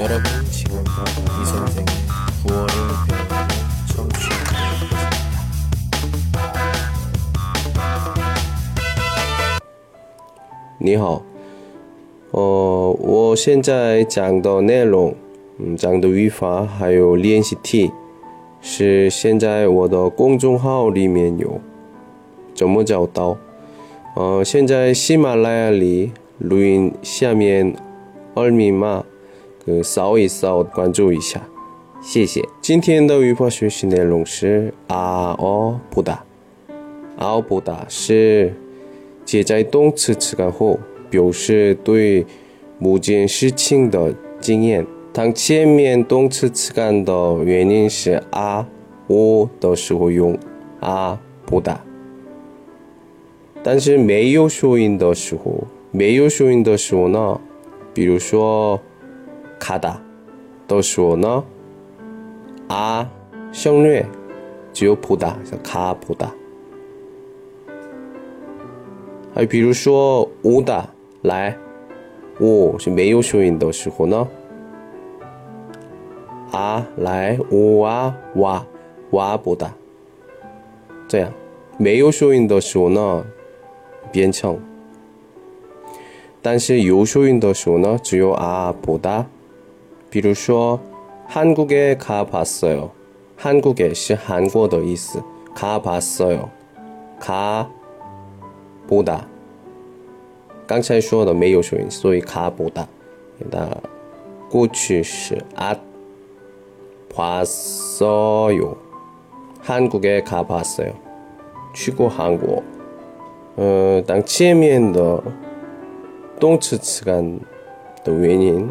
여러분 지금부터 이 선생의 구월을 배우는 청취하고 있습니다. 你好，呃，我现在讲的内容，嗯，讲的语法还有练习题，是现在我的公众号里面有，怎么找到？呃，现在喜马拉雅里录音下面二维码， 呃，扫一扫，关注一下，谢谢。今天的语法学习内容是啊哦不打，啊哦不打是。接在动词词干后，表示对某件事情的经验。当前面动词词干的原因是啊、我的时候用啊不打，但是没有收音的时候，没有收音的时候呢，比如说卡达。的时候呢，啊省略，只有不打，叫卡不打。还比如说“我的来”，我是没有声音的时候呢，啊来我啊哇哇不打，这样没有声音的时候呢，变成，但是有收音的时候呢，只有啊不打。比如说한국에가봤어요，한국에是韩国的意思，가봤어요，가。不打，刚才说的没有收音，所以卡不打。那过去是啊，봤어 요， 한국에가봤어 요， 去过韩国。呃，当前面的动词词干的原因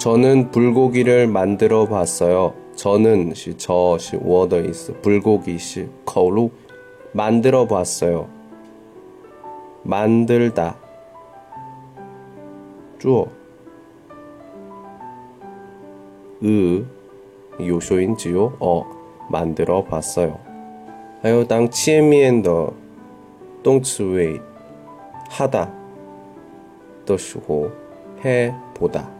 저는 불고기를 만들어 봤어요. 저는 시 저시 워더 있어 불고기 시 거루 만들어 봤어요. 만들다 쪼 으, 요쇼인지요? 어, 만들어 봤어요. 하여 당 치에미엔더 똥츠웨이 하다 더슈호 해 보다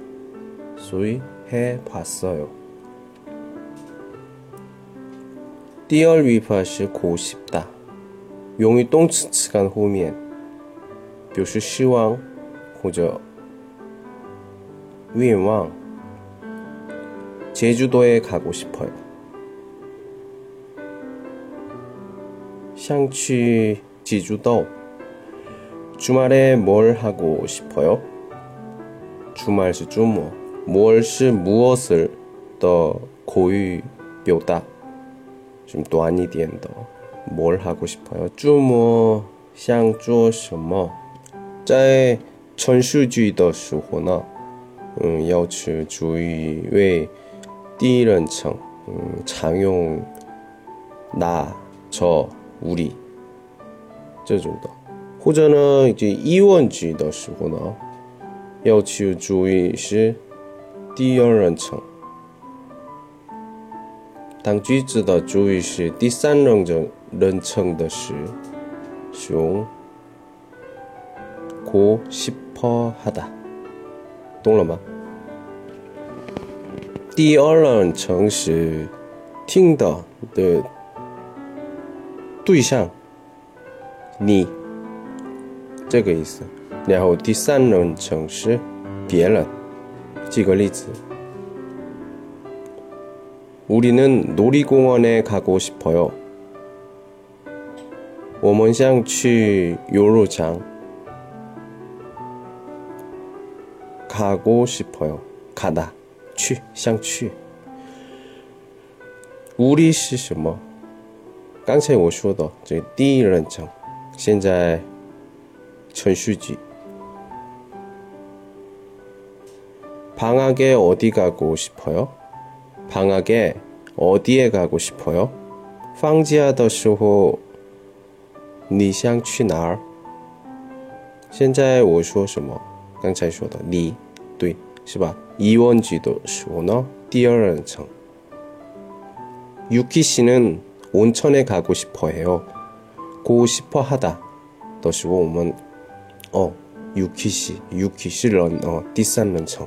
소위 해봤어요. 띠얼 위파시 고싶다. 용이 똥치치간 호미엔. 묘시 시왕 고저 위왕 제주도에 가고 싶어요. 샹취 지주도 주말에 뭘 하고 싶어요? 주말 시 주무 末，뭘是무엇을的口语表达，좀短一点的。뭘 하고 싶어요? 周末想做什么？在 전수주의的时候呢， 嗯，要去注意为第一人称，嗯，常用나、 저、 우리这种的。或者呢，이제疑问句的时候呢，要去注意是 第二人称。当句子的主语是第三人称。人称的是用고싶어하 다， 懂了吗？第二人称是听的的对象，你这个意思。然后第三人称是别人。 举个例子， 우리는 놀이공원에 가고 싶어요. 我们想去游乐场. 가고 싶어요. 가다. 去,想去. 우리 是什么?刚才我说的这个第一人称，现在陈述句。 방학에 어디 가고 싶어요? 방학에 어디에 가고 싶어요? 放假的时候你想去哪儿？现在我说什么？刚才说的你，对，是吧？疑问句的时候呢，第二人称。 유키 씨는 온천에 가고 싶어 해요. 고 싶어 하다. 的时候我们 어, 유키 씨, 유키 씨는 어, 第三人称。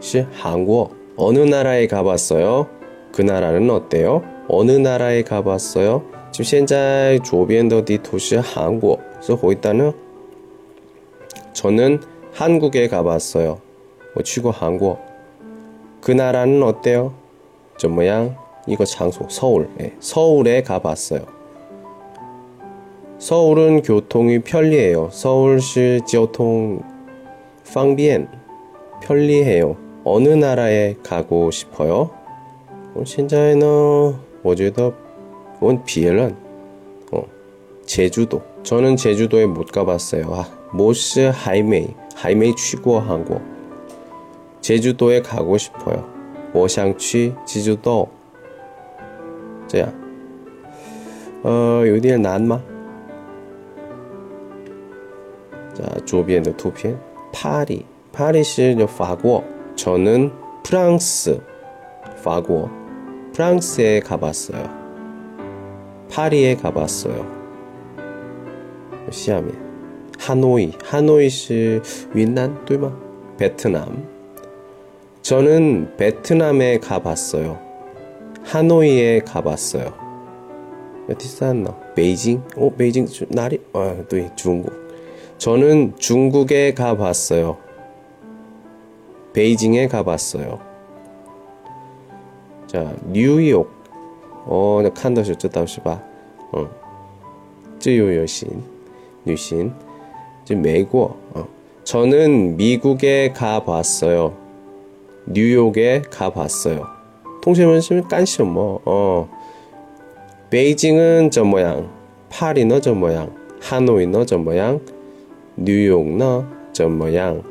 是韩国。어느나라에가봤어요그나라는어때요어느나라에가봤어요就现在左边的地图是韩国，是回答呢。저는한국에가봤어요我去过韩国。그나라는어때요怎么样？一个场所，서울 예， 서울에가봤어요 서울은교통이편리해요서울시交通方便，편리해요 어느나라에가고싶어요现在呢，我觉得问别人，哦，제주도저는제주도에못가봤어요아못스还没还没去过韩国。제주도에가고싶어요我想去济州岛。这样，呃，有点难吗？자左边的图片，파리파리是法国， 저는 프랑스, 파고, 프랑스에 가봤어요. 파리에 가봤어요. 시아미, 하노이, 하노이시 윈난, 뚜마, 베트남. 저는 베트남에 가봤어요. 하노이에 가봤어요. 디산너 베이징? 오, 베이징, 나리? 아, 또 중국. 저는 중국에 가봤어요. 베이징에 가봤어요. 자, 뉴욕. 어, 칸더쇼 쯔다오시바. 응. 어, 쯔요요신. 뉴신. 지금 매고. 어. 저는 미국에 가봤어요. 뉴욕에 가봤어요. 통신문 시면 깐시오 뭐. 어. 베이징은 저 모양. 파리너 저 모양. 하노이너 저 모양. 뉴욕너 저 모양.